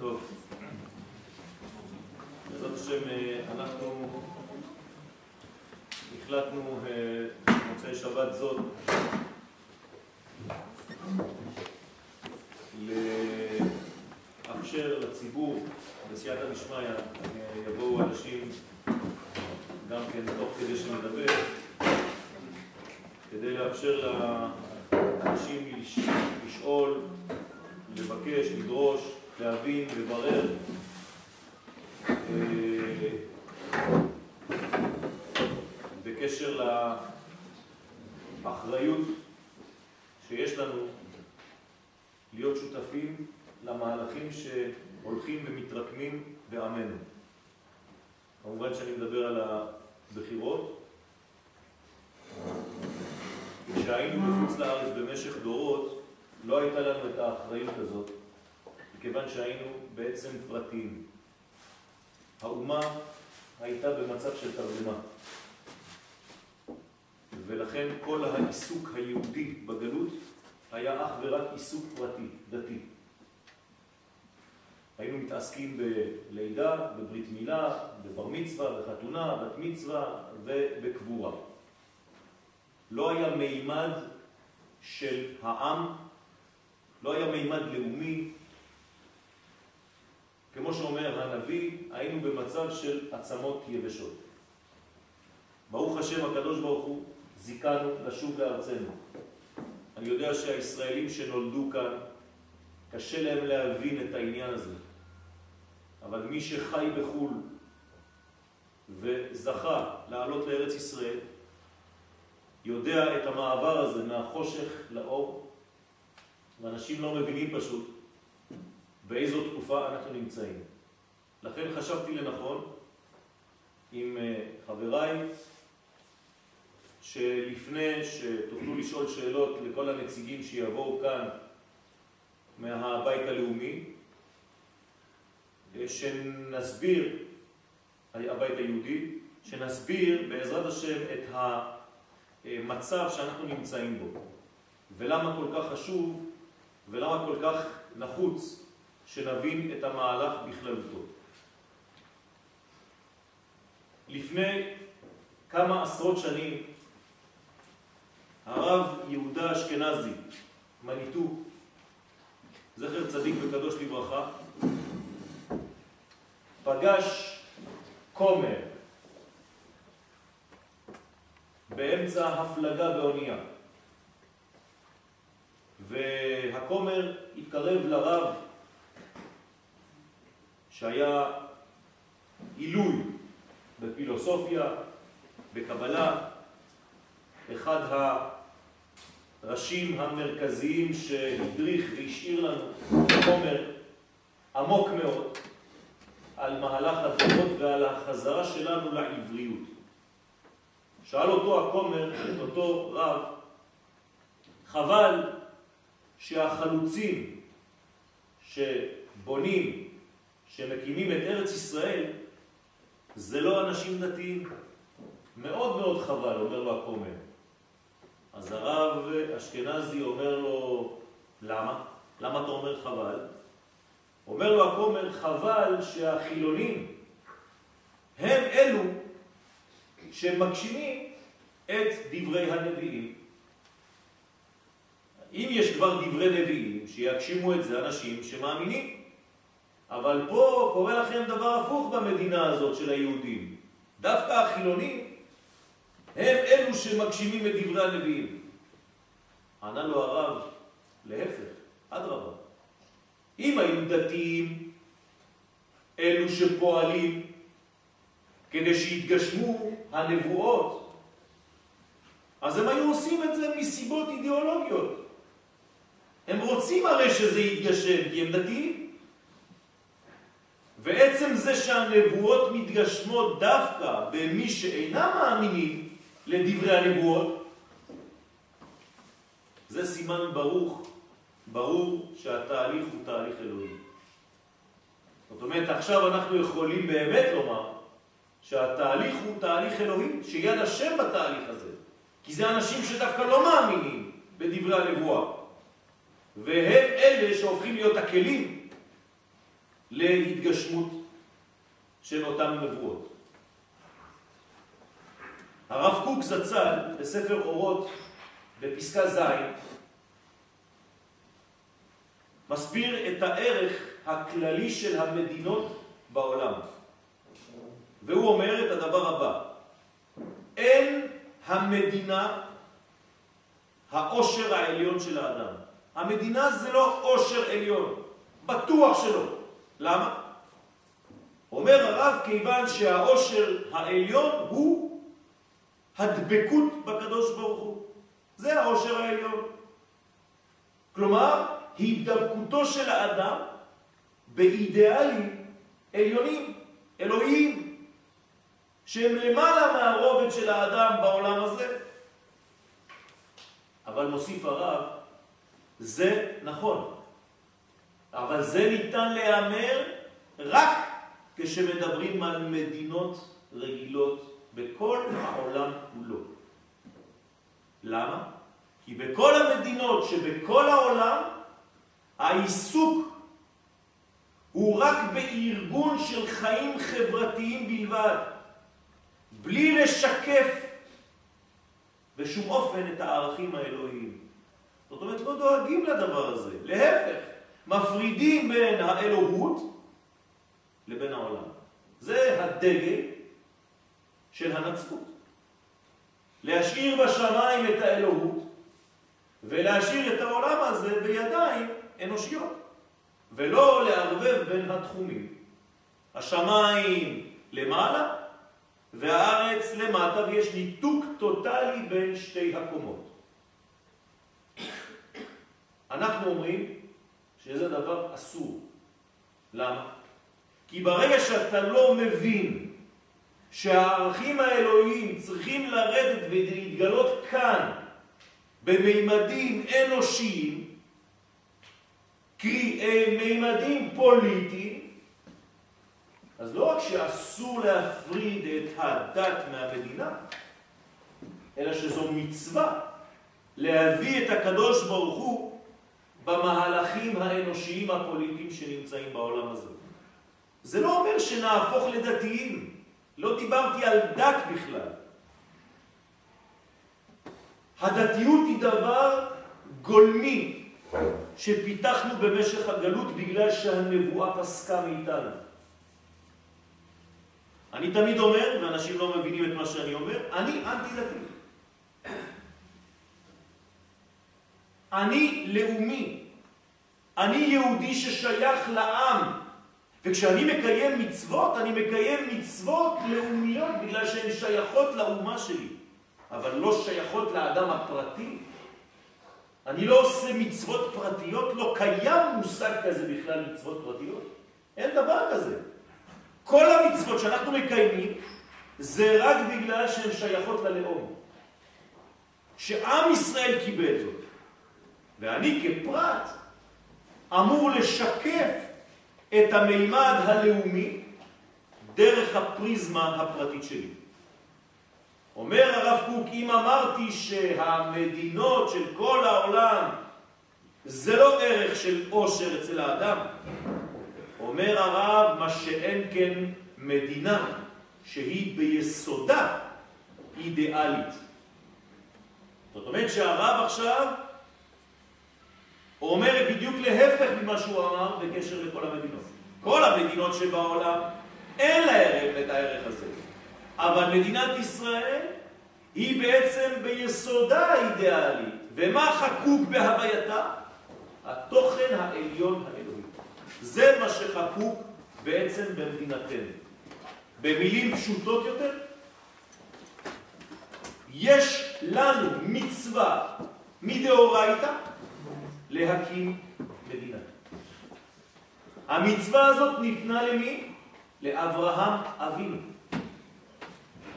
טוב. בעזרת השם אה, אנחנו החלטנו במוצאי אה, שבת זאת לאפשר לציבור בסייעתא דשמיא אה, יבואו אנשים גם כן תוך כדי שנדבר כדי לאפשר לאנשים לשאול, לבקש, לדרוש, להבין, לברר אה, בקשר לאחריות שיש לנו להיות שותפים למהלכים שהולכים ומתרקמים בעמנו. כמובן שאני מדבר על הבחירות. כשהיינו בחוץ לארץ במשך דורות, לא הייתה לנו את האחריות הזאת, מכיוון שהיינו בעצם פרטיים. האומה הייתה במצב של תרדמה. ולכן כל העיסוק היהודי בגלות היה אך ורק עיסוק פרטי, דתי. היינו מתעסקים בלידה, בברית מילה, בבר מצווה, בחתונה, בת מצווה ובקבורה. לא היה מימד של העם, לא היה מימד לאומי. כמו שאומר הנביא, היינו במצב של עצמות יבשות. ברוך השם הקדוש ברוך הוא זיכנו לשוב לארצנו. אני יודע שהישראלים שנולדו כאן, קשה להם להבין את העניין הזה. אבל מי שחי בחו"ל וזכה לעלות לארץ ישראל, יודע את המעבר הזה מהחושך לאור, ואנשים לא מבינים פשוט באיזו תקופה אנחנו נמצאים. לכן חשבתי לנכון עם אה, חבריי, שלפני שתוכלו לשאול שאלות לכל הנציגים שיבואו כאן מהבית הלאומי, שנסביר, הבית היהודי, שנסביר בעזרת השם את המצב שאנחנו נמצאים בו, ולמה כל כך חשוב ולמה כל כך נחוץ שנבין את המהלך בכללותו. לפני כמה עשרות שנים הרב יהודה אשכנזי, מניטו, זכר צדיק וקדוש לברכה, פגש כומר באמצע הפלגה באונייה. והכומר התקרב לרב שהיה עילוי בפילוסופיה, בקבלה, אחד הראשים המרכזיים שהדריך והשאיר לנו חומר עמוק מאוד על מהלך הדורות ועל החזרה שלנו לעבריות. שאל אותו הכומר, את אותו רב, חבל שהחלוצים שבונים, שמקימים את ארץ ישראל, זה לא אנשים דתיים. מאוד מאוד חבל, אומר לו הכומר. אז הרב אשכנזי אומר לו, למה? למה אתה אומר חבל? אומר לו הכומר, חבל שהחילונים הם אלו שמגשימים את דברי הנביאים. אם יש כבר דברי נביאים, שיגשימו את זה אנשים שמאמינים. אבל פה קורה לכם דבר הפוך במדינה הזאת של היהודים. דווקא החילונים הם אלו שמגשימים את דברי הנביאים. ענה לו הרב, להפך, אדרבה. אם היו דתיים, אלו שפועלים כדי שיתגשמו הנבואות, אז הם היו עושים את זה מסיבות אידיאולוגיות. הם רוצים הרי שזה יתגשם, כי הם דתיים. ועצם זה שהנבואות מתגשמות דווקא במי שאינם מאמינים לדברי הנבואות, זה סימן ברוך ברור שהתהליך הוא תהליך אלוהי. זאת אומרת, עכשיו אנחנו יכולים באמת לומר שהתהליך הוא תהליך אלוהי, שיד השם בתהליך הזה. כי זה אנשים שדווקא לא מאמינים בדברי הנבואה. והם אלה שהופכים להיות הכלים להתגשמות של אותן נבואות. הרב קוק זצ"ל בספר אורות בפסקה ז' מסביר את הערך הכללי של המדינות בעולם. והוא אומר את הדבר הבא: אין המדינה העושר העליון של האדם. המדינה זה לא עושר עליון, בטוח שלא. למה? אומר הרב, כיוון שהעושר העליון הוא הדבקות בקדוש ברוך הוא. זה העושר העליון. כלומר, הידבקותו של האדם באידיאלים עליונים, אלוהיים, שהם למעלה מהרובד של האדם בעולם הזה. אבל מוסיף הרב, זה נכון, אבל זה ניתן להיאמר רק כשמדברים על מדינות רגילות בכל העולם כולו. למה? כי בכל המדינות שבכל העולם העיסוק הוא רק בארגון של חיים חברתיים בלבד, בלי לשקף בשום אופן את הערכים האלוהיים. זאת אומרת, לא דואגים לדבר הזה, להפך, מפרידים בין האלוהות לבין העולם. זה הדגל של הנצרות. להשאיר בשמיים את האלוהות ולהשאיר את העולם הזה בידיים אנושיות, ולא לערבב בין התחומים. השמיים למעלה והארץ למטה, ויש ניתוק טוטלי בין שתי הקומות. אנחנו אומרים שזה דבר אסור. למה? כי ברגע שאתה לא מבין שהערכים האלוהיים צריכים לרדת ולהתגלות כאן במימדים אנושיים, קרי אה, מימדים פוליטיים, אז לא רק שאסור להפריד את הדת מהמדינה, אלא שזו מצווה להביא את הקדוש ברוך הוא במהלכים האנושיים הפוליטיים שנמצאים בעולם הזה. זה לא אומר שנהפוך לדתיים, לא דיברתי על דת בכלל. הדתיות היא דבר גולמי שפיתחנו במשך הגלות בגלל שהנבואה פסקה מאיתנו. אני תמיד אומר, ואנשים לא מבינים את מה שאני אומר, אני אנטי-דתי. אני לאומי. אני יהודי ששייך לעם. וכשאני מקיים מצוות, אני מקיים מצוות לאומיות בגלל שהן שייכות לאומה שלי, אבל לא שייכות לאדם הפרטי. אני לא עושה מצוות פרטיות, לא קיים מושג כזה בכלל מצוות פרטיות. אין דבר כזה. כל המצוות שאנחנו מקיימים זה רק בגלל שהן שייכות ללאום. שעם ישראל קיבל זאת. ואני כפרט אמור לשקף את המימד הלאומי דרך הפריזמה הפרטית שלי. אומר הרב קוק, אם אמרתי שהמדינות של כל העולם זה לא ערך של עושר אצל האדם, אומר הרב, מה שאין כן מדינה שהיא ביסודה אידיאלית. זאת אומרת שהרב עכשיו אומר בדיוק להפך ממה שהוא אמר בקשר לכל המדינות. כל המדינות שבעולם אין להם את הערך הזה. אבל מדינת ישראל היא בעצם ביסודה אידיאלית. ומה חקוק בהווייתה? התוכן העליון האלוהי. זה מה שחקוק בעצם במדינתנו. במילים פשוטות יותר, יש לנו מצווה מדאורייתא להקים מדינה. המצווה הזאת ניתנה למי? לאברהם אבינו.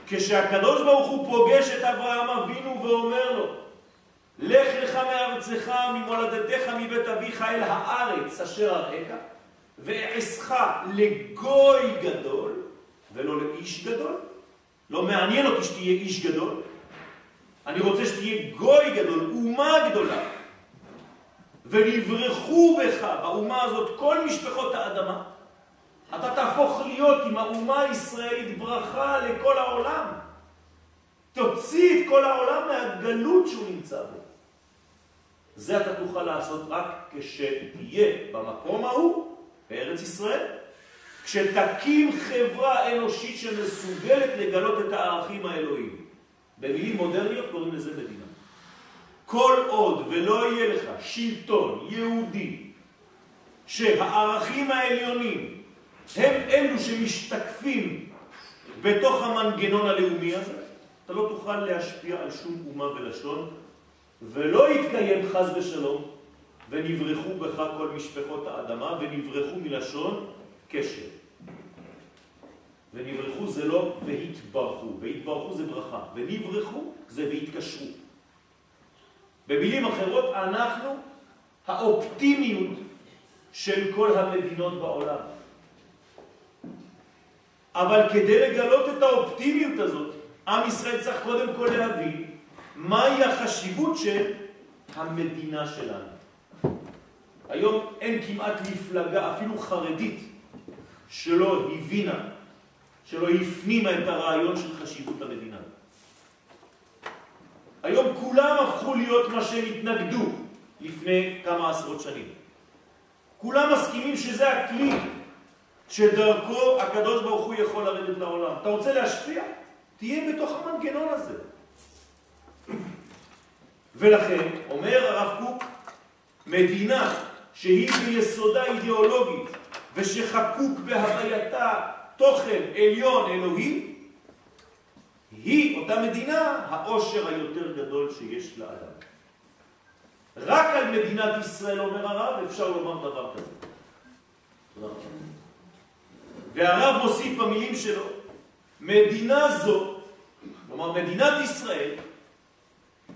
כשהקדוש ברוך הוא פוגש את אברהם אבינו ואומר לו, לך לך מארצך, ממולדתך, מבית אביך אל הארץ אשר אראך, ואעשך לגוי גדול ולא לאיש גדול. לא מעניין אותי שתהיה איש גדול, אני רוצה שתהיה גוי גדול, אומה גדולה. ונברחו בך, באומה הזאת, כל משפחות האדמה, אתה תהפוך להיות עם האומה הישראלית ברכה לכל העולם. תוציא את כל העולם מהגלות שהוא נמצא בו. זה אתה תוכל לעשות רק כשתהיה במקום ההוא, בארץ ישראל, כשתקים חברה אנושית שמסוגלת לגלות את הערכים האלוהיים. במילים מודרניות קוראים לזה מדינה. כל עוד ולא יהיה לך שלטון יהודי שהערכים העליונים הם אלו שמשתקפים בתוך המנגנון הלאומי הזה, אתה לא תוכל להשפיע על שום אומה ולשון, ולא יתקיים חז ושלום, ונברחו בך כל משפחות האדמה, ונברחו מלשון קשר. ונברחו זה לא והתברכו, והתברכו זה ברכה, ונברחו זה והתקשרו. במילים אחרות, אנחנו האופטימיות של כל המדינות בעולם. אבל כדי לגלות את האופטימיות הזאת, עם ישראל צריך קודם כל להבין מהי החשיבות של המדינה שלנו. היום אין כמעט מפלגה, אפילו חרדית, שלא הבינה, שלא הפנימה את הרעיון של חשיבות המדינה. היום כולם הפכו להיות מה שהם התנגדו לפני כמה עשרות שנים. כולם מסכימים שזה הכלי שדרכו הקדוש ברוך הוא יכול לרדת לעולם. אתה רוצה להשפיע? תהיה בתוך המנגנון הזה. ולכן, אומר הרב קוק, מדינה שהיא ביסודה אידיאולוגית ושחקוק בהווייתה תוכן עליון אלוהי, היא, אותה מדינה, העושר היותר גדול שיש לאדם. רק על מדינת ישראל, אומר הרב, אפשר לומר דבר כזה. והרב מוסיף במילים שלו, מדינה זו, כלומר מדינת ישראל,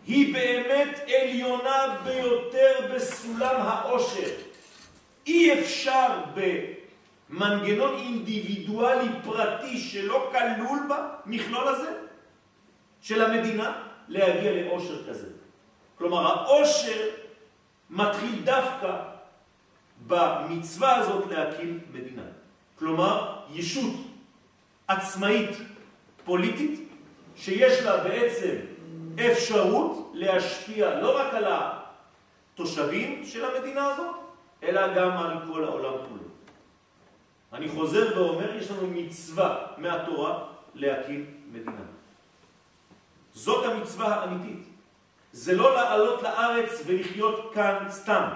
היא באמת עליונה ביותר בסולם העושר. אי אפשר במנגנון אינדיבידואלי פרטי שלא כלול במכלול הזה של המדינה להגיע לעושר כזה. כלומר, העושר מתחיל דווקא במצווה הזאת להקים מדינה. כלומר, ישות עצמאית פוליטית שיש לה בעצם אפשרות להשפיע לא רק על התושבים של המדינה הזאת, אלא גם על כל העולם כולו. אני חוזר ואומר, יש לנו מצווה מהתורה להקים מדינה. זאת המצווה האמיתית. זה לא לעלות לארץ ולחיות כאן סתם.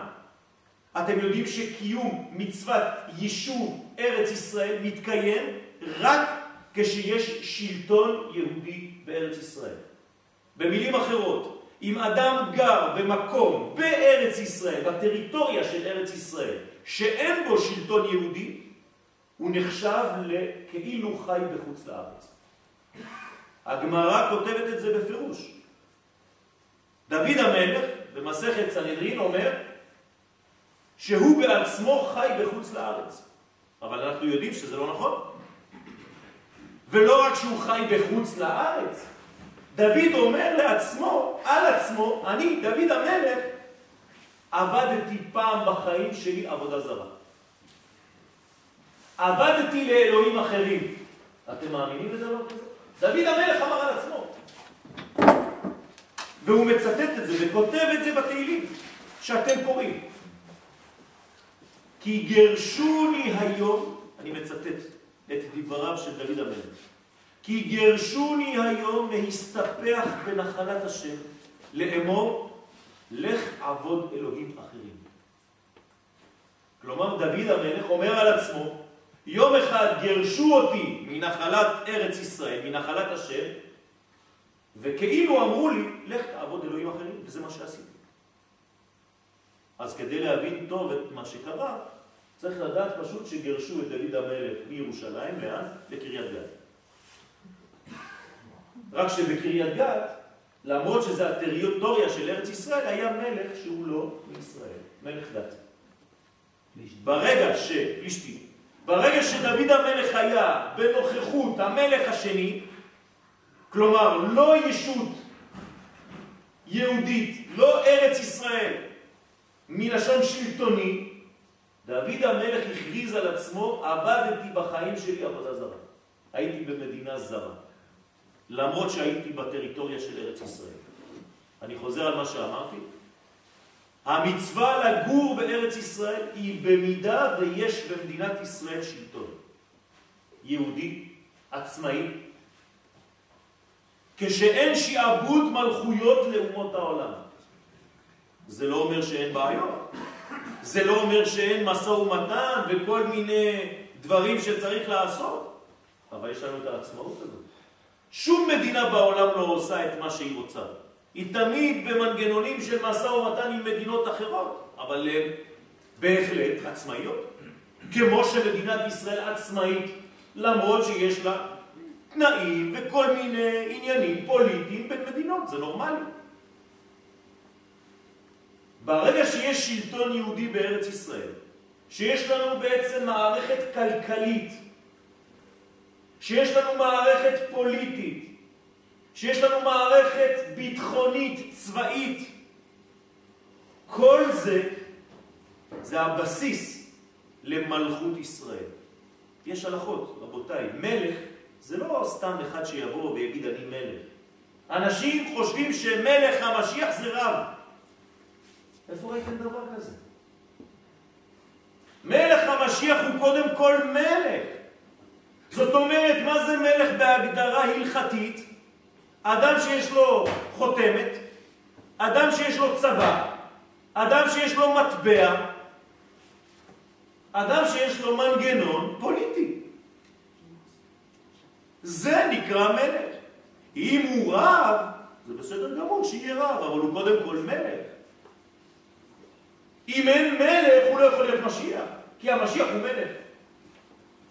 אתם יודעים שקיום מצוות יישוב ארץ ישראל מתקיים רק כשיש שלטון יהודי בארץ ישראל. במילים אחרות, אם אדם גר במקום בארץ ישראל, בטריטוריה של ארץ ישראל, שאין בו שלטון יהודי, הוא נחשב לכאילו חי בחוץ לארץ. הגמרא כותבת את זה בפירוש. דוד המלך במסכת סנהדרין אומר שהוא בעצמו חי בחוץ לארץ. אבל אנחנו יודעים שזה לא נכון. ולא רק שהוא חי בחוץ לארץ, דוד אומר לעצמו, על עצמו, אני, דוד המלך, עבדתי פעם בחיים שלי עבודה זרה. עבדתי לאלוהים אחרים. אתם מאמינים לדבר כזה? דוד המלך אמר על עצמו. והוא מצטט את זה וכותב את זה בתהילים שאתם קוראים. כי גרשוני היום, אני מצטט את דבריו של דוד המלך, כי גרשוני היום להסתפח בנחלת השם, לאמור, לך עבוד אלוהים אחרים. כלומר, דוד המלך אומר על עצמו, יום אחד גרשו אותי מנחלת ארץ ישראל, מנחלת השם, וכאילו אמרו לי, לך תעבוד אלוהים אחרים, וזה מה שעשיתי. אז כדי להבין טוב את מה שקרה, צריך לדעת פשוט שגרשו את דוד המלך מירושלים, לאן? לקריית גת. רק שבקריית גת, למרות שזה הטריטוריה של ארץ ישראל, היה מלך שהוא לא מישראל, מלך דת. ברגע ש... ברגע שדוד המלך היה בנוכחות המלך השני, כלומר לא ישות יהודית, לא ארץ ישראל, מלשון שלטוני, דוד המלך הכריז על עצמו, עבדתי בחיים שלי עבודה זרה. הייתי במדינה זרה, למרות שהייתי בטריטוריה של ארץ ישראל. אני חוזר על מה שאמרתי. המצווה לגור בארץ ישראל היא במידה ויש במדינת ישראל שלטון. יהודי, עצמאי, כשאין שיעבוד מלכויות לאומות העולם. זה לא אומר שאין בעיות, זה לא אומר שאין מסע ומתן וכל מיני דברים שצריך לעשות, אבל יש לנו את העצמאות הזאת. שום מדינה בעולם לא עושה את מה שהיא רוצה. היא תמיד במנגנונים של מסע ומתן עם מדינות אחרות, אבל הן בהחלט עצמאיות. כמו שמדינת ישראל עצמאית, למרות שיש לה תנאים וכל מיני עניינים פוליטיים בין מדינות, זה נורמלי. ברגע שיש שלטון יהודי בארץ ישראל, שיש לנו בעצם מערכת כלכלית, שיש לנו מערכת פוליטית, שיש לנו מערכת ביטחונית, צבאית, כל זה, זה הבסיס למלכות ישראל. יש הלכות, רבותיי, מלך זה לא סתם אחד שיבוא ויגיד אני מלך. אנשים חושבים שמלך המשיח זה רב. איפה ראיתם דבר כזה? מלך המשיח הוא קודם כל מלך. זאת אומרת, מה זה מלך בהגדרה הלכתית? אדם שיש לו חותמת, אדם שיש לו צבא, אדם שיש לו מטבע, אדם שיש לו מנגנון פוליטי. זה נקרא מלך. אם הוא רב, זה בסדר גמור שיהיה רב, אבל הוא קודם כל מלך. אם אין מלך, הוא לא יכול להיות משיח, כי המשיח הוא מלך.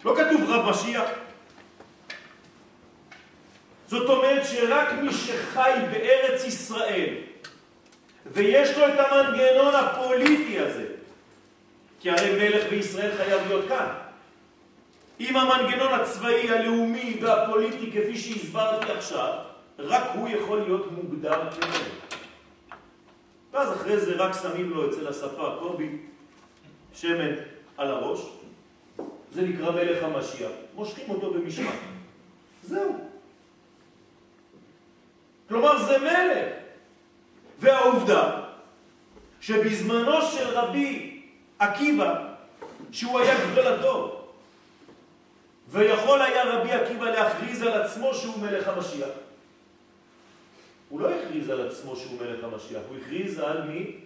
לא כתוב רב משיח. זאת אומרת שרק מי שחי בארץ ישראל ויש לו את המנגנון הפוליטי הזה, כי הרי מלך בישראל חייב להיות כאן. עם המנגנון הצבאי, הלאומי והפוליטי כפי שהסברתי עכשיו, רק הוא יכול להיות מוגדר כמלך. ואז אחרי זה רק שמים לו אצל הספר קובי שמן על הראש, זה נקרא מלך המשיח, מושכים אותו במשמעת. זהו. כלומר זה מלך. והעובדה שבזמנו של רבי עקיבא, שהוא היה גדול הדור, ויכול היה רבי עקיבא להכריז על עצמו שהוא מלך המשיח. הוא לא הכריז על עצמו שהוא מלך המשיח, הוא הכריז על מי?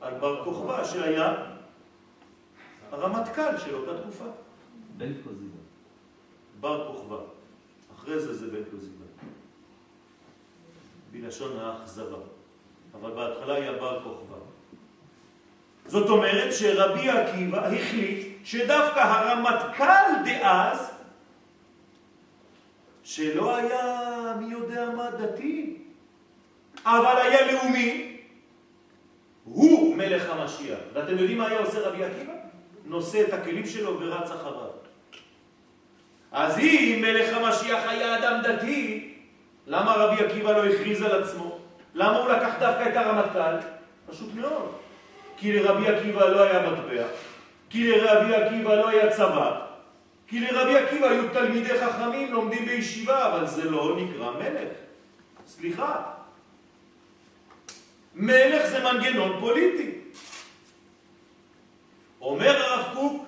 על בר כוכבא, שהיה הרמטכ"ל של אותה תקופה. בן קוזיבה. בר כוכבא. אחרי זה זה בן קוזיבה. בלשון האכזבה. אבל בהתחלה היה בר כוכבא. זאת אומרת שרבי עקיבא החליט שדווקא הרמטכ"ל דאז, שלא היה מי יודע מה דתי, אבל היה לאומי, הוא מלך המשיח. ואתם יודעים מה היה עושה רבי עקיבא? נושא את הכלים שלו ורץ אחריו. אז אם מלך המשיח היה אדם דתי, למה רבי עקיבא לא הכריז על עצמו? למה הוא לקח דווקא את הרמטכ"ל? פשוט מאוד. כי לרבי עקיבא לא היה מטבע, כי לרבי עקיבא לא היה צבא, כי לרבי עקיבא היו תלמידי חכמים לומדים בישיבה, אבל זה לא נקרא מלך. סליחה. מלך זה מנגנון פוליטי. אומר הרב קוק,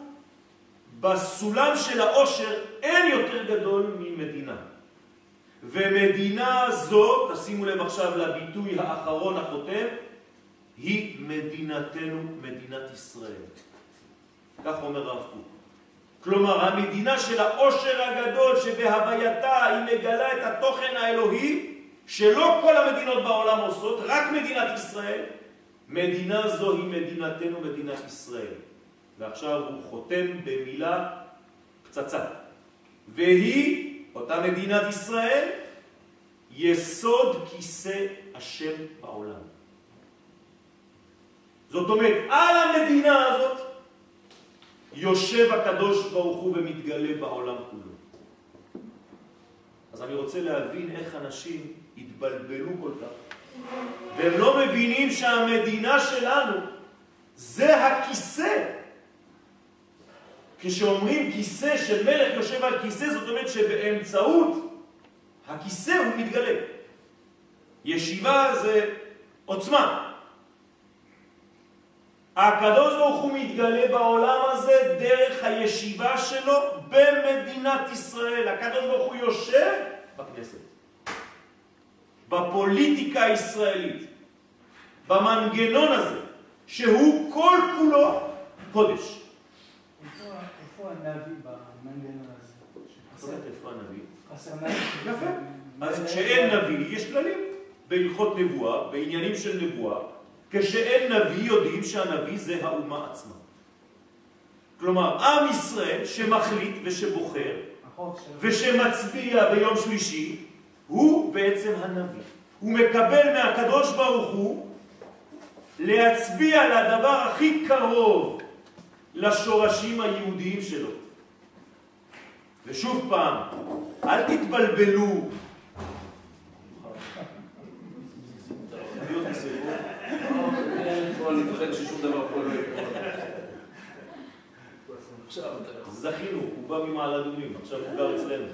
בסולם של העושר אין יותר גדול ממדינה. ומדינה זו, תשימו לב עכשיו לביטוי האחרון החותם, היא מדינתנו, מדינת ישראל. כך אומר הרב קוק. כלומר, המדינה של העושר הגדול שבהווייתה היא מגלה את התוכן האלוהי, שלא כל המדינות בעולם עושות, רק מדינת ישראל, מדינה זו היא מדינתנו, מדינת ישראל. ועכשיו הוא חותם במילה פצצה. והיא אותה מדינת ישראל, יסוד כיסא השם בעולם. זאת אומרת, על המדינה הזאת יושב הקדוש ברוך הוא ומתגלה בעולם כולו. אז אני רוצה להבין איך אנשים התבלבלו כל כך, והם לא מבינים שהמדינה שלנו זה הכיסא כשאומרים כיסא של מלך יושב על כיסא, זאת אומרת שבאמצעות הכיסא הוא מתגלה. ישיבה זה עוצמה. הקדוש ברוך הוא מתגלה בעולם הזה דרך הישיבה שלו במדינת ישראל. הקדוש ברוך הוא יושב בכנסת, בפוליטיקה הישראלית, במנגנון הזה, שהוא כל כולו קודש. איפה הנביא במנגנון הזה? איפה הנביא? חסר נביא. יפה. אז כשאין נביא יש כללים בהלכות נבואה, בעניינים של נבואה. כשאין נביא יודעים שהנביא זה האומה עצמה. כלומר, עם ישראל שמחליט ושבוחר ושמצביע ביום שלישי, הוא בעצם הנביא. הוא מקבל מהקדוש ברוך הוא להצביע לדבר הכי קרוב לשורשים היהודיים שלו. ושוב פעם, אל תתבלבלו. זכינו, הוא בא ממעלה אדומים, עכשיו הוא גר אצלנו.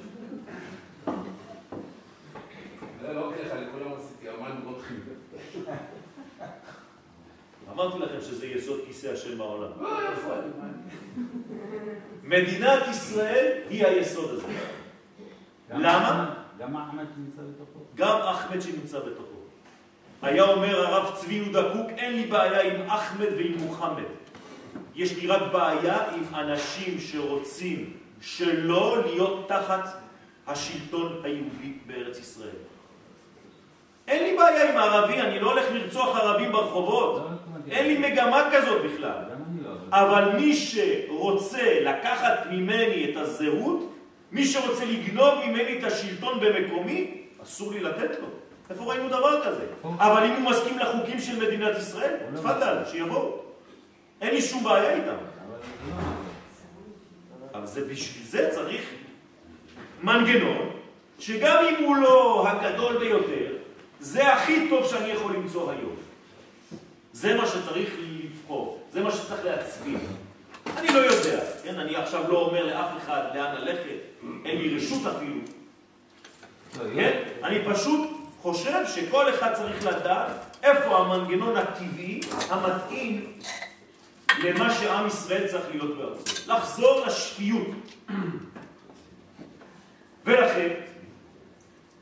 לא ככה, לכולם עשיתי, אמן רותחים. אמרתי לכם שזה יסוד כיסא השם בעולם. מדינת ישראל היא היסוד הזה. למה? גם אחמד שנמצא בתוכו. גם אחמד שנמצא בתוכו. היה אומר הרב צבי יהודה קוק, אין לי בעיה עם אחמד ועם מוחמד. יש לי רק בעיה עם אנשים שרוצים שלא להיות תחת השלטון היהודי בארץ ישראל. אין לי בעיה עם ערבי, אני לא הולך לרצוח ערבים ברחובות. לא, לא אין לי מגמה כזאת בכלל. לא, אבל מי שרוצה לקחת ממני את הזהות, מי שרוצה לגנוב ממני את השלטון במקומי, אסור לי לתת לו. איפה ראינו דבר כזה? אבל אם הוא מסכים לחוקים של מדינת ישראל, תפאדל, שיבואו. אין לי שום בעיה איתם. אבל זה בשביל זה צריך מנגנון, שגם אם הוא לא הגדול ביותר, זה הכי טוב שאני יכול למצוא היום. זה מה שצריך לבחור, זה מה שצריך להצביע. אני לא יודע, כן? אני עכשיו לא אומר לאף אחד לאן ללכת, אין לי רשות אפילו. כן? אני פשוט חושב שכל אחד צריך לדעת איפה המנגנון הטבעי המתאים למה שעם ישראל צריך להיות בארצו. לחזור לשפיות. ולכן,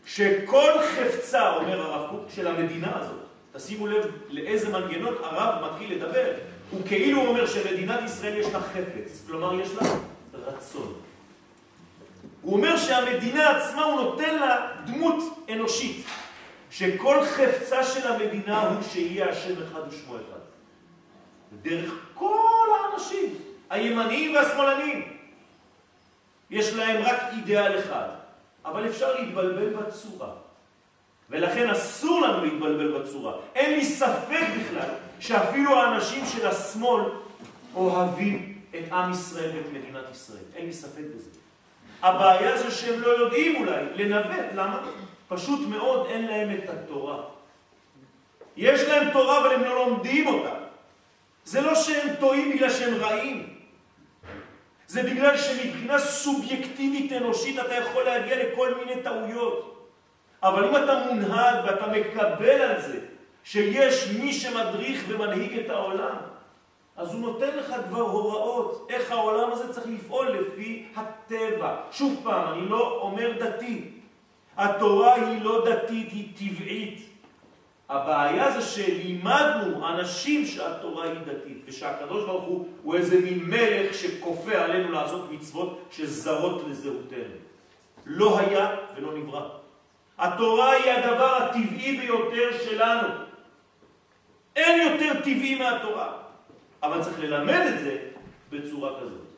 שכל חפצה, אומר הרב קוק, של המדינה הזאת, תשימו לב לאיזה מנגנון הרב מתחיל לדבר. הוא כאילו אומר שמדינת ישראל יש לה חפץ, כלומר יש לה רצון. הוא אומר שהמדינה עצמה הוא נותן לה דמות אנושית, שכל חפצה של המדינה הוא שיהיה השם אחד ושמו אחד. דרך כל האנשים, הימניים והשמאלנים. יש להם רק אידאל אחד, אבל אפשר להתבלבל בצורה. ולכן אסור לנו להתבלבל בצורה. אין לי ספק בכלל שאפילו האנשים של השמאל אוהבים את עם ישראל ואת מדינת ישראל. אין לי ספק בזה. הבעיה זה שהם לא יודעים אולי לנווט. למה? פשוט מאוד אין להם את התורה. יש להם תורה אבל הם לא לומדים אותה. זה לא שהם טועים בגלל שהם רעים. זה בגלל שמבחינה סובייקטיבית אנושית אתה יכול להגיע לכל מיני טעויות. אבל אם אתה מונהג ואתה מקבל על זה שיש מי שמדריך ומנהיג את העולם, אז הוא נותן לך כבר הוראות איך העולם הזה צריך לפעול לפי הטבע. שוב פעם, אני לא אומר דתי. התורה היא לא דתית, היא טבעית. הבעיה זה שלימדנו אנשים שהתורה היא דתית, ושהקדוש ברוך הוא הוא איזה מין מלך שכופה עלינו לעשות מצוות שזרות לזהותנו. לא היה ולא נברא. התורה היא הדבר הטבעי ביותר שלנו. אין יותר טבעי מהתורה. אבל צריך ללמד את זה בצורה כזאת.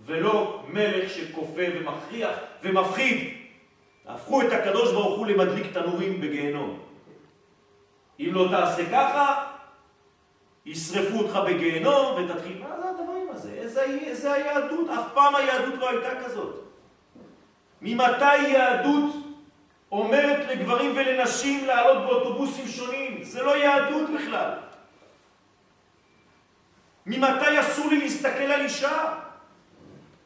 ולא מלך שכופה ומכריח ומפחיד. הפכו את הקדוש ברוך הוא למדליק תנורים בגיהנום. אם לא תעשה ככה, ישרפו אותך בגיהנום ותתחיל, מה זה הדברים הזה? איזה, איזה היהדות? אף פעם היהדות לא הייתה כזאת. ממתי יהדות אומרת לגברים ולנשים לעלות באוטובוסים שונים? זה לא יהדות בכלל. ממתי אסור לי להסתכל על אישה?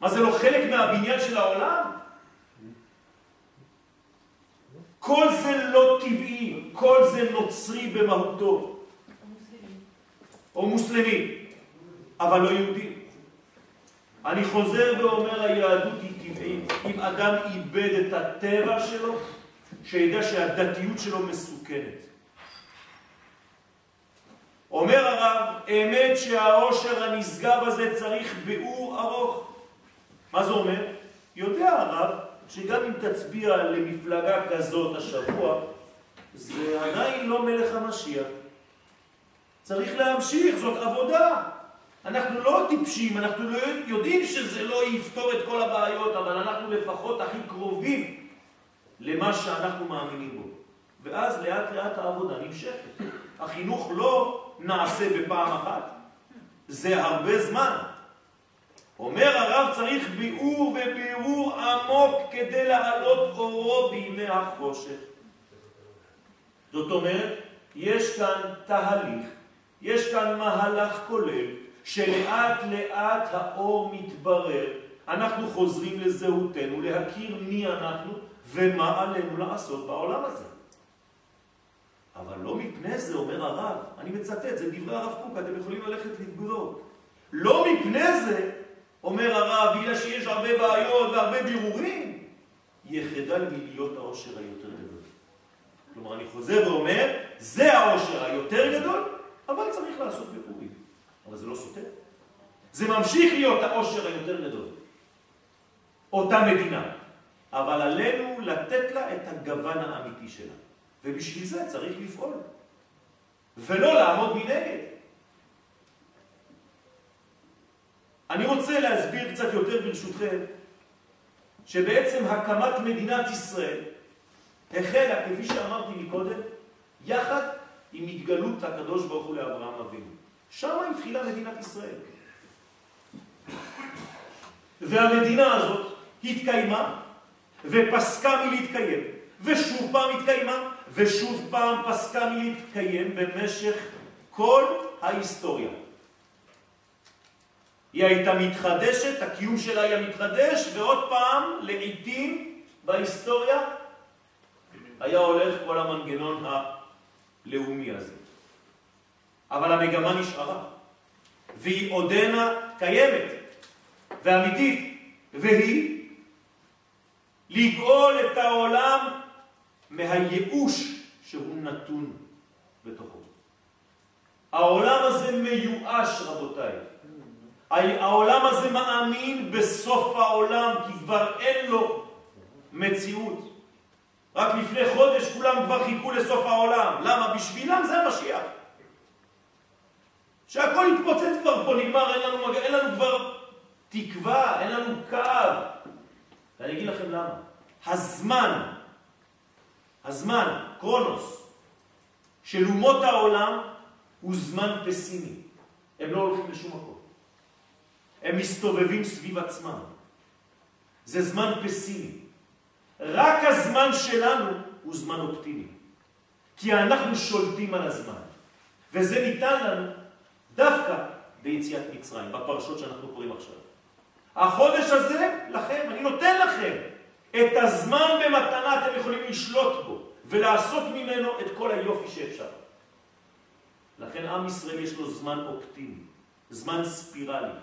מה זה לא חלק מהבניין של העולם? כל זה לא טבעי, כל זה נוצרי במהותו. או מוסלמי, אבל לא יהודי. אני חוזר ואומר, היהדות היא טבעית. אם אדם איבד את הטבע שלו, שידע שהדתיות שלו מסוכנת. אומר הרב, אמת שהעושר הנשגב הזה צריך ביאור ארוך. מה זה אומר? יודע הרב שגם אם תצביע למפלגה כזאת השבוע, זה עדיין לא מלך המשיח. צריך להמשיך, זאת עבודה. אנחנו לא טיפשים, אנחנו לא יודעים שזה לא יפתור את כל הבעיות, אבל אנחנו לפחות הכי קרובים למה שאנחנו מאמינים בו. ואז לאט לאט העבודה נמשכת. החינוך לא נעשה בפעם אחת, זה הרבה זמן. אומר הרב צריך ביאור וביאור עמוק כדי להעלות אורו בימי החושך. זאת אומרת, יש כאן תהליך, יש כאן מהלך כולל, שלאט לאט האור מתברר, אנחנו חוזרים לזהותנו, להכיר מי אנחנו ומה עלינו לעשות בעולם הזה. אבל לא מפני זה, אומר הרב, אני מצטט, זה דברי הרב קוק, אתם יכולים ללכת לבדוק. לא מפני זה, אומר הרב, בגלל שיש הרבה בעיות והרבה בירורים, יחדל מלהיות העושר היותר גדול. כלומר, אני חוזר ואומר, זה העושר היותר גדול, אבל צריך לעשות בירורים. אבל זה לא סותר. זה ממשיך להיות העושר היותר גדול. אותה מדינה. אבל עלינו לתת לה את הגוון האמיתי שלה. ובשביל זה צריך לפעול. ולא לעמוד מנגד. אני רוצה להסביר קצת יותר ברשותכם, שבעצם הקמת מדינת ישראל החלה, כפי שאמרתי מקודם, יחד עם התגלות הקדוש ברוך הוא לאברהם אבינו. שם התחילה מדינת ישראל. והמדינה הזאת התקיימה ופסקה מלהתקיים, ושוב פעם התקיימה, ושוב פעם פסקה מלהתקיים במשך כל ההיסטוריה. היא הייתה מתחדשת, הקיום שלה היה מתחדש, ועוד פעם, לעיתים בהיסטוריה, היה הולך כל המנגנון הלאומי הזה. אבל המגמה נשארה, והיא עודנה קיימת ואמיתית, והיא לגאול את העולם מהייאוש שהוא נתון בתוכו. העולם הזה מיואש, רבותיי. העולם הזה מאמין בסוף העולם, כי כבר אין לו מציאות. רק לפני חודש כולם כבר חיכו לסוף העולם. למה? בשבילם זה המשיח. שהכל יתפוצץ כבר פה, נגמר, אין לנו, אין לנו כבר תקווה, אין לנו קו. ואני אגיד לכם למה. הזמן, הזמן, קרונוס, של אומות העולם הוא זמן פסימי. הם לא הולכים לשום מקום. הם מסתובבים סביב עצמם. זה זמן פסימי. רק הזמן שלנו הוא זמן אופטימי. כי אנחנו שולטים על הזמן. וזה ניתן לנו דווקא ביציאת מצרים, בפרשות שאנחנו קוראים עכשיו. החודש הזה, לכם, אני נותן לכם את הזמן במתנה, אתם יכולים לשלוט בו ולעשות ממנו את כל היופי שאפשר. לכן עם ישראל יש לו זמן אופטימי, זמן ספירלי,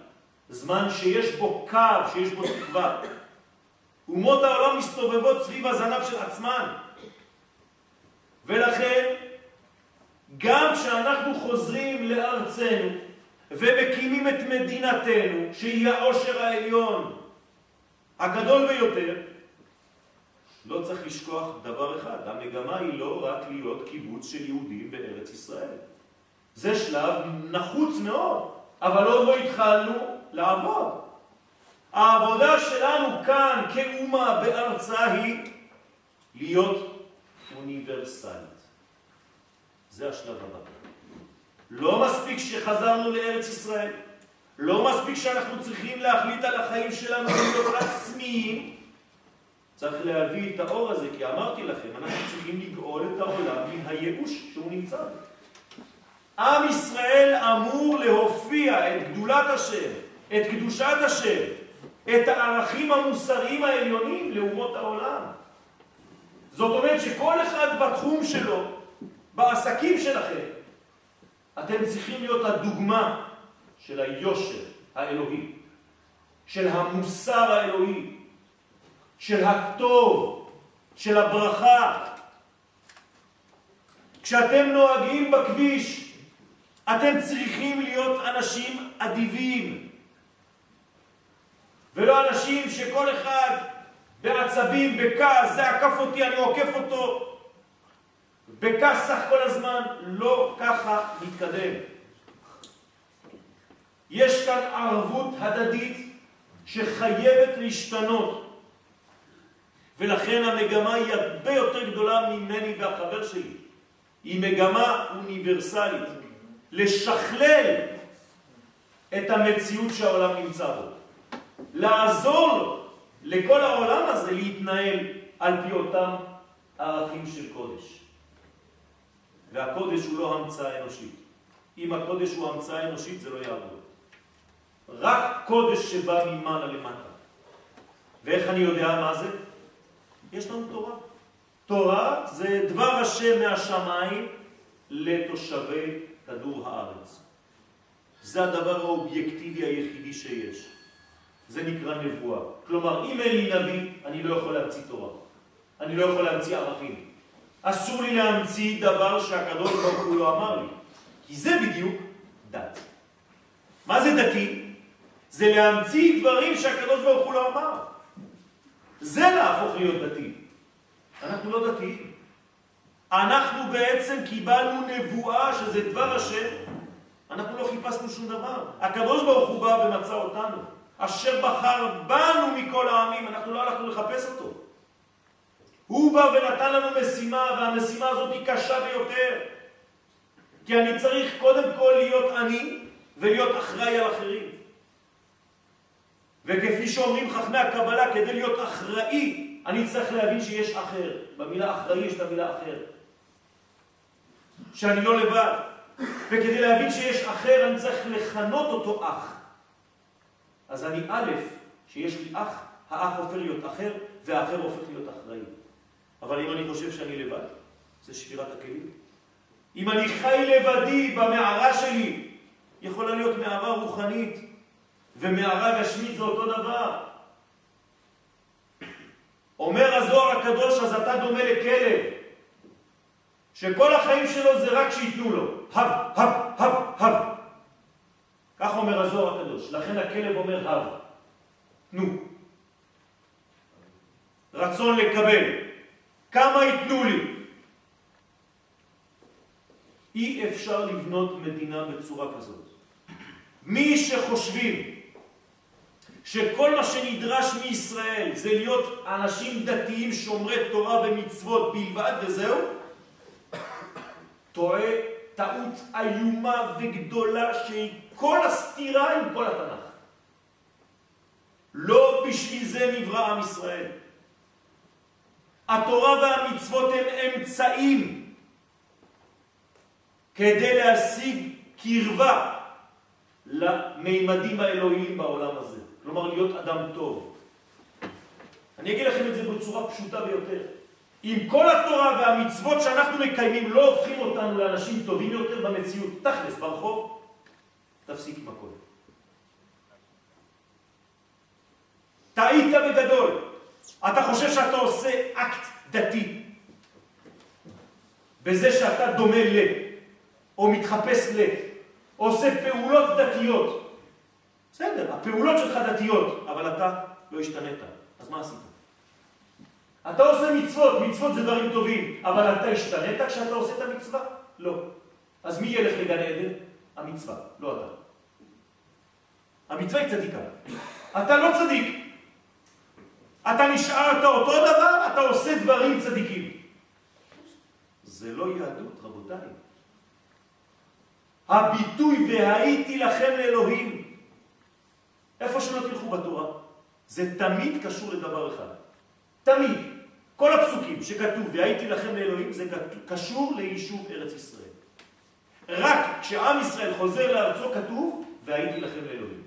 זמן שיש בו קו, שיש בו תקווה. אומות העולם מסתובבות סביב הזנב של עצמן. ולכן גם כשאנחנו חוזרים לארצנו ומקימים את מדינתנו, שהיא העושר העליון הגדול ביותר, לא צריך לשכוח דבר אחד, המגמה היא לא רק להיות קיבוץ של יהודים בארץ ישראל. זה שלב נחוץ מאוד, אבל עוד לא התחלנו לעבוד. העבודה שלנו כאן כאומה בארצה היא להיות אוניברסלית. זה השלב הבא. לא מספיק שחזרנו לארץ ישראל, לא מספיק שאנחנו צריכים להחליט על החיים שלנו להיות עצמיים, צריך להביא את האור הזה, כי אמרתי לכם, אנחנו צריכים לגאול את העולם מן הייאוש שהוא נמצא. עם ישראל אמור להופיע את גדולת השם, את קדושת השם, את הערכים המוסריים העליונים לאומות העולם. זאת אומרת שכל אחד בתחום שלו, בעסקים שלכם, אתם צריכים להיות הדוגמה של היושר האלוהי, של המוסר האלוהי, של הטוב, של הברכה. כשאתם נוהגים בכביש, אתם צריכים להיות אנשים אדיבים, ולא אנשים שכל אחד בעצבים, בכעס, זה עקף אותי, אני עוקף אותו. בכעס סך כל הזמן, לא ככה מתקדם. יש כאן ערבות הדדית שחייבת להשתנות. ולכן המגמה היא הרבה יותר גדולה ממני והחבר שלי. היא מגמה אוניברסלית, לשכלל את המציאות שהעולם נמצא בו. לעזור לכל העולם הזה להתנהל על פי אותם ערכים של קודש. והקודש הוא לא המצאה אנושית. אם הקודש הוא המצאה אנושית זה לא יעבוד. רק קודש שבא ממעלה למטה. ואיך אני יודע מה זה? יש לנו תורה. תורה זה דבר השם מהשמיים לתושבי כדור הארץ. זה הדבר האובייקטיבי היחידי שיש. זה נקרא נבואה. כלומר, אם אין לי נביא, אני לא יכול להמציא תורה. אני לא יכול להמציא ערכים. אסור לי להמציא דבר שהקדוש ברוך הוא לא אמר לי, כי זה בדיוק דת. מה זה דתי? זה להמציא דברים שהקדוש ברוך הוא לא אמר. זה להפוך להיות דתי. אנחנו לא דתיים. אנחנו בעצם קיבלנו נבואה שזה דבר השם. אנחנו לא חיפשנו שום דבר. הקדוש ברוך הוא בא ומצא אותנו. אשר בחר בנו מכל העמים, אנחנו לא הלכנו לחפש אותו. הוא בא ונתן לנו משימה, והמשימה הזאת היא קשה ביותר. כי אני צריך קודם כל להיות אני ולהיות אחראי על אחרים. וכפי שאומרים חכמי הקבלה, כדי להיות אחראי, אני צריך להבין שיש אחר. במילה אחראי יש את המילה אחר. שאני לא לבד. וכדי להבין שיש אחר, אני צריך לכנות אותו אח. אז אני א', שיש לי אח, האח הופך להיות אחר, והאחר הופך להיות אחראי. אבל אם אני חושב שאני לבד, זה שבירת הכלים. אם אני חי לבדי במערה שלי, יכולה להיות מערה רוחנית, ומערה גשמית זה אותו דבר. אומר הזוהר הקדוש, אז אתה דומה לכלב, שכל החיים שלו זה רק שייתנו לו. הב, הב, הב, הב. כך אומר הזוהר הקדוש. לכן הכלב אומר הב. תנו. רצון לקבל. כמה ייתנו לי? אי אפשר לבנות מדינה בצורה כזאת. מי שחושבים שכל מה שנדרש מישראל זה להיות אנשים דתיים שומרי תורה ומצוות בלבד וזהו, טועה טעות איומה וגדולה שהיא כל הסתירה עם כל התנ"ך. לא בשביל זה נברא עם ישראל. התורה והמצוות הם אמצעים כדי להשיג קרבה למימדים האלוהיים בעולם הזה. כלומר, להיות אדם טוב. אני אגיד לכם את זה בצורה פשוטה ביותר. אם כל התורה והמצוות שאנחנו מקיימים לא הופכים אותנו לאנשים טובים יותר במציאות, תכלס, ברחוב, תפסיק הכל. טעית בגדול. אתה חושב שאתה עושה אקט דתי בזה שאתה דומה ל, או מתחפש ל, או עושה פעולות דתיות. בסדר, הפעולות שלך דתיות, אבל אתה לא השתנית. אז מה עשית? אתה עושה מצוות, מצוות זה דברים טובים, אבל אתה השתנית כשאתה עושה את המצווה? לא. אז מי ילך לגן עדן? המצווה, לא אתה. המצווה היא צדיקה. אתה לא צדיק. אתה נשארת אותו דבר, אתה עושה דברים צדיקים. זה לא יהדות, רבותיי. הביטוי והייתי לכם לאלוהים, איפה שלא תלכו בתורה, זה תמיד קשור לדבר אחד. תמיד. כל הפסוקים שכתוב והייתי לכם לאלוהים זה קשור ליישוב ארץ ישראל. רק כשעם ישראל חוזר לארצו כתוב והייתי לכם לאלוהים.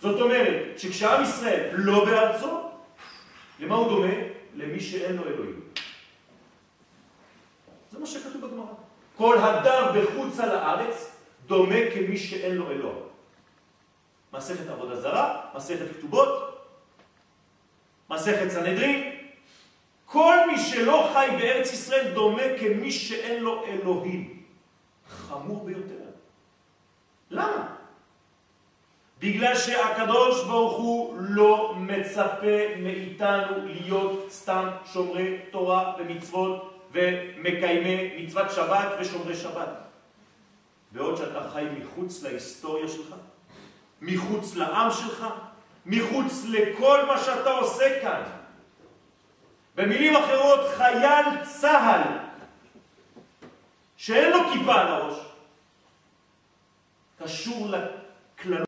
זאת אומרת שכשעם ישראל לא בארצו, למה הוא דומה? למי שאין לו אלוהים. זה מה שכתוב בגמרא. כל הדר בחוץ על הארץ דומה כמי שאין לו אלוה. מסכת עבודה זרה, מסכת כתובות, מסכת סנהדרין, כל מי שלא חי בארץ ישראל דומה כמי שאין לו אלוהים. חמור ביותר. למה? בגלל שהקדוש ברוך הוא לא מצפה מאיתנו להיות סתם שומרי תורה ומצוות ומקיימי מצוות שבת ושומרי שבת. בעוד שאתה חי מחוץ להיסטוריה שלך, מחוץ לעם שלך, מחוץ לכל מה שאתה עושה כאן. במילים אחרות, חייל צה"ל שאין לו כיפה על הראש, קשור לכללות